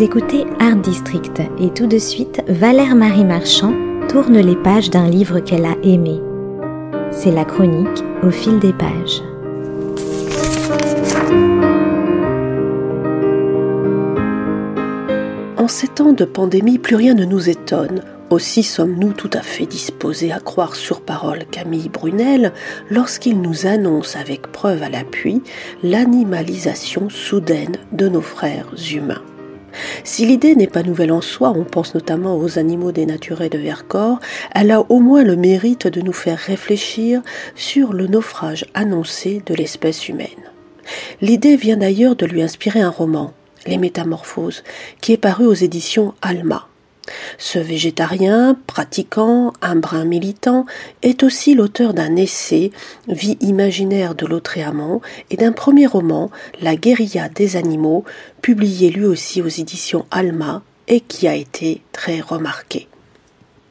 Écoutez Art District et tout de suite, Valère Marie Marchand tourne les pages d'un livre qu'elle a aimé. C'est la chronique au fil des pages. En ces temps de pandémie, plus rien ne nous étonne. Aussi sommes-nous tout à fait disposés à croire sur parole Camille Brunel lorsqu'il nous annonce avec preuve à l'appui l'animalisation soudaine de nos frères humains. Si l'idée n'est pas nouvelle en soi, on pense notamment aux animaux dénaturés de Vercors, elle a au moins le mérite de nous faire réfléchir sur le naufrage annoncé de l'espèce humaine. L'idée vient d'ailleurs de lui inspirer un roman, les Métamorphoses, qui est paru aux éditions Alma. Ce végétarien, pratiquant, un brin militant, est aussi l'auteur d'un essai, Vie imaginaire de Lautréamont, et d'un premier roman, La guérilla des animaux, publié lui aussi aux éditions Alma et qui a été très remarqué.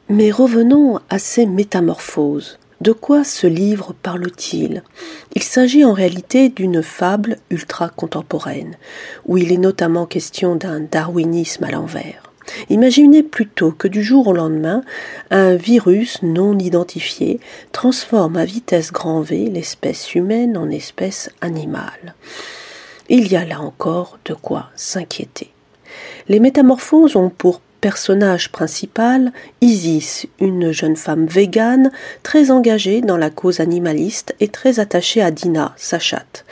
Mais revenons à ces métamorphoses. De quoi ce livre parle-t-il? Il s'agit en réalité d'une fable ultra-contemporaine, où il est notamment question d'un darwinisme à l'envers. Imaginez plutôt que du jour au lendemain, un virus non identifié transforme à vitesse grand V l'espèce humaine en espèce animale. Il y a là encore de quoi s'inquiéter. Les métamorphoses ont pour personnage principal, Isis, une jeune femme végane très engagée dans la cause animaliste et très attachée à Dina, sa chatte.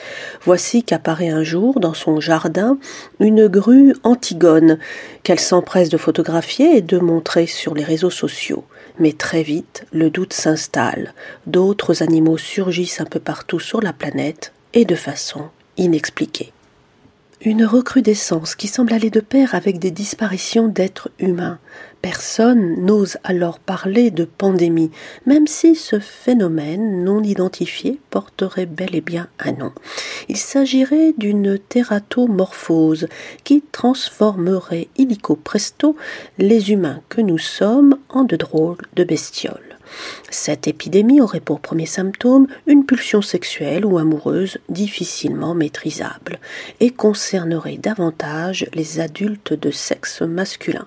Voici qu'apparaît un jour dans son jardin une grue Antigone qu'elle s'empresse de photographier et de montrer sur les réseaux sociaux. Mais très vite, le doute s'installe. D'autres animaux surgissent un peu partout sur la planète et de façon inexpliquée. Une recrudescence qui semble aller de pair avec des disparitions d'êtres humains. Personne n'ose alors parler de pandémie, même si ce phénomène non identifié porterait bel et bien un nom. Il s'agirait d'une tératomorphose qui transformerait illico presto les humains que nous sommes en de drôles de bestioles. Cette épidémie aurait pour premier symptôme une pulsion sexuelle ou amoureuse difficilement maîtrisable et concernerait davantage les adultes de sexe masculin.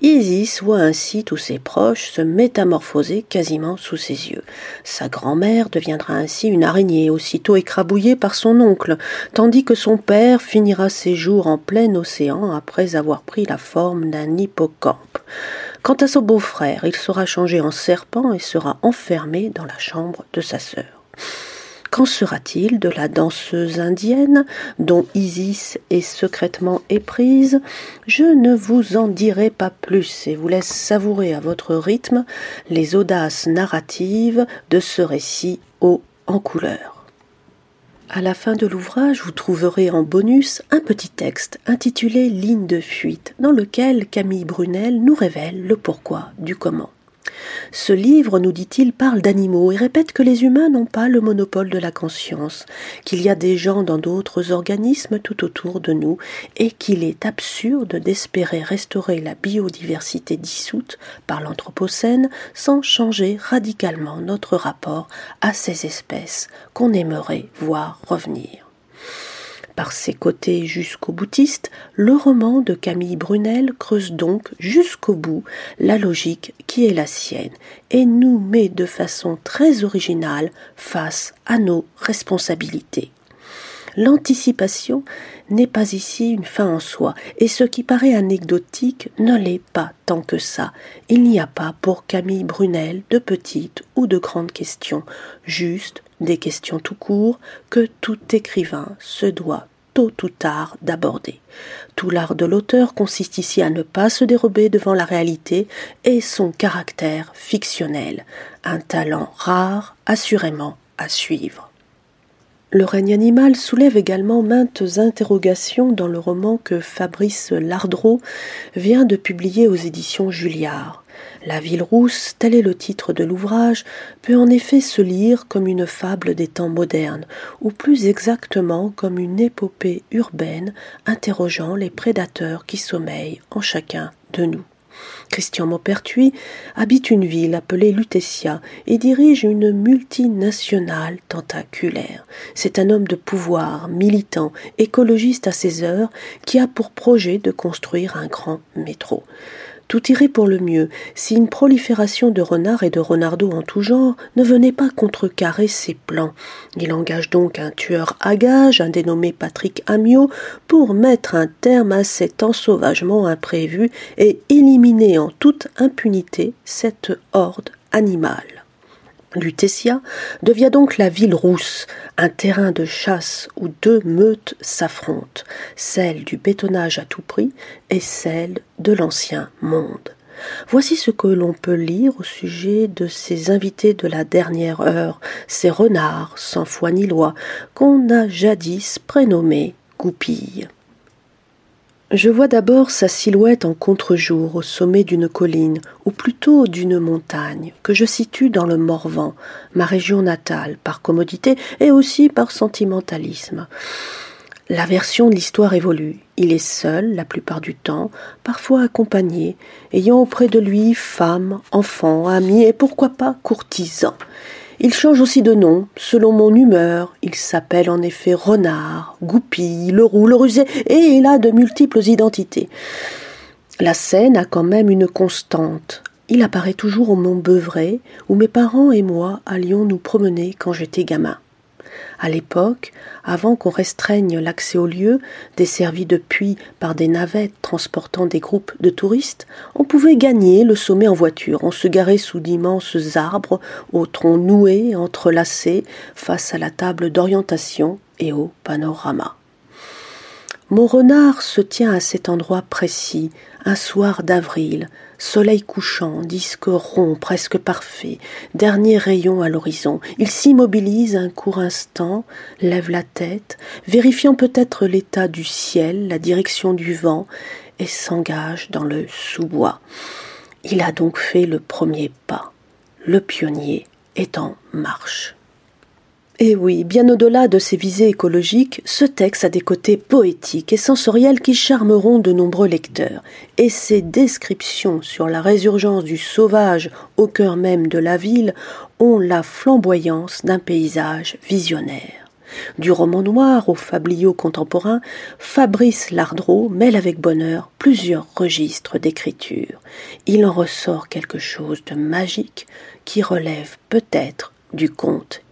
Isis voit ainsi tous ses proches se métamorphoser quasiment sous ses yeux. Sa grand-mère deviendra ainsi une araignée aussitôt écrabouillée par son oncle, tandis que son père finira ses jours en plein océan après avoir pris la forme d'un hippocampe. Quant à son beau-frère, il sera changé en serpent et sera enfermé dans la chambre de sa sœur. Qu'en sera-t-il de la danseuse indienne dont Isis est secrètement éprise? Je ne vous en dirai pas plus et vous laisse savourer à votre rythme les audaces narratives de ce récit haut en couleur. À la fin de l'ouvrage, vous trouverez en bonus un petit texte intitulé Ligne de fuite, dans lequel Camille Brunel nous révèle le pourquoi du comment. Ce livre, nous dit-il, parle d'animaux et répète que les humains n'ont pas le monopole de la conscience, qu'il y a des gens dans d'autres organismes tout autour de nous et qu'il est absurde d'espérer restaurer la biodiversité dissoute par l'Anthropocène sans changer radicalement notre rapport à ces espèces qu'on aimerait voir revenir. Par ses côtés jusqu'au boutiste, le roman de Camille Brunel creuse donc jusqu'au bout la logique qui est la sienne et nous met de façon très originale face à nos responsabilités. L'anticipation n'est pas ici une fin en soi, et ce qui paraît anecdotique ne l'est pas tant que ça. Il n'y a pas pour Camille Brunel de petites ou de grandes questions, juste des questions tout court que tout écrivain se doit tôt ou tard d'aborder. Tout l'art de l'auteur consiste ici à ne pas se dérober devant la réalité et son caractère fictionnel, un talent rare assurément à suivre. Le règne animal soulève également maintes interrogations dans le roman que Fabrice Lardreau vient de publier aux éditions Julliard. La ville rousse, tel est le titre de l'ouvrage, peut en effet se lire comme une fable des temps modernes, ou plus exactement comme une épopée urbaine interrogeant les prédateurs qui sommeillent en chacun de nous. Christian Maupertuis habite une ville appelée Lutetia et dirige une multinationale tentaculaire. C'est un homme de pouvoir, militant, écologiste à ses heures, qui a pour projet de construire un grand métro tout irait pour le mieux si une prolifération de renards et de renardeaux en tout genre ne venait pas contrecarrer ses plans. Il engage donc un tueur à gage, un dénommé Patrick Amiot, pour mettre un terme à cet ensauvagement imprévu et éliminer en toute impunité cette horde animale. Lutetia devient donc la ville rousse, un terrain de chasse où deux meutes s'affrontent, celle du bétonnage à tout prix et celle de l'ancien monde. Voici ce que l'on peut lire au sujet de ces invités de la dernière heure, ces renards sans foi ni loi, qu'on a jadis prénommés goupilles. Je vois d'abord sa silhouette en contre-jour au sommet d'une colline, ou plutôt d'une montagne, que je situe dans le Morvan, ma région natale, par commodité et aussi par sentimentalisme. La version de l'histoire évolue. Il est seul la plupart du temps, parfois accompagné, ayant auprès de lui femmes, enfants, amis et pourquoi pas courtisans. Il change aussi de nom, selon mon humeur. Il s'appelle en effet Renard, Goupille, le roux, le rusé, et il a de multiples identités. La scène a quand même une constante. Il apparaît toujours au Mont Beuvray, où mes parents et moi allions nous promener quand j'étais gamin. À l'époque, avant qu'on restreigne l'accès aux lieux, desservis depuis par des navettes transportant des groupes de touristes, on pouvait gagner le sommet en voiture. On se garait sous d'immenses arbres, aux troncs noués, entrelacés, face à la table d'orientation et au panorama. Mon renard se tient à cet endroit précis, un soir d'avril, soleil couchant, disque rond, presque parfait, dernier rayon à l'horizon. Il s'immobilise un court instant, lève la tête, vérifiant peut-être l'état du ciel, la direction du vent, et s'engage dans le sous-bois. Il a donc fait le premier pas. Le pionnier est en marche. Et oui, bien au-delà de ses visées écologiques, ce texte a des côtés poétiques et sensoriels qui charmeront de nombreux lecteurs, et ses descriptions sur la résurgence du sauvage au cœur même de la ville ont la flamboyance d'un paysage visionnaire. Du roman noir au fabliau contemporain, Fabrice Lardreau mêle avec bonheur plusieurs registres d'écriture. Il en ressort quelque chose de magique qui relève peut-être du conte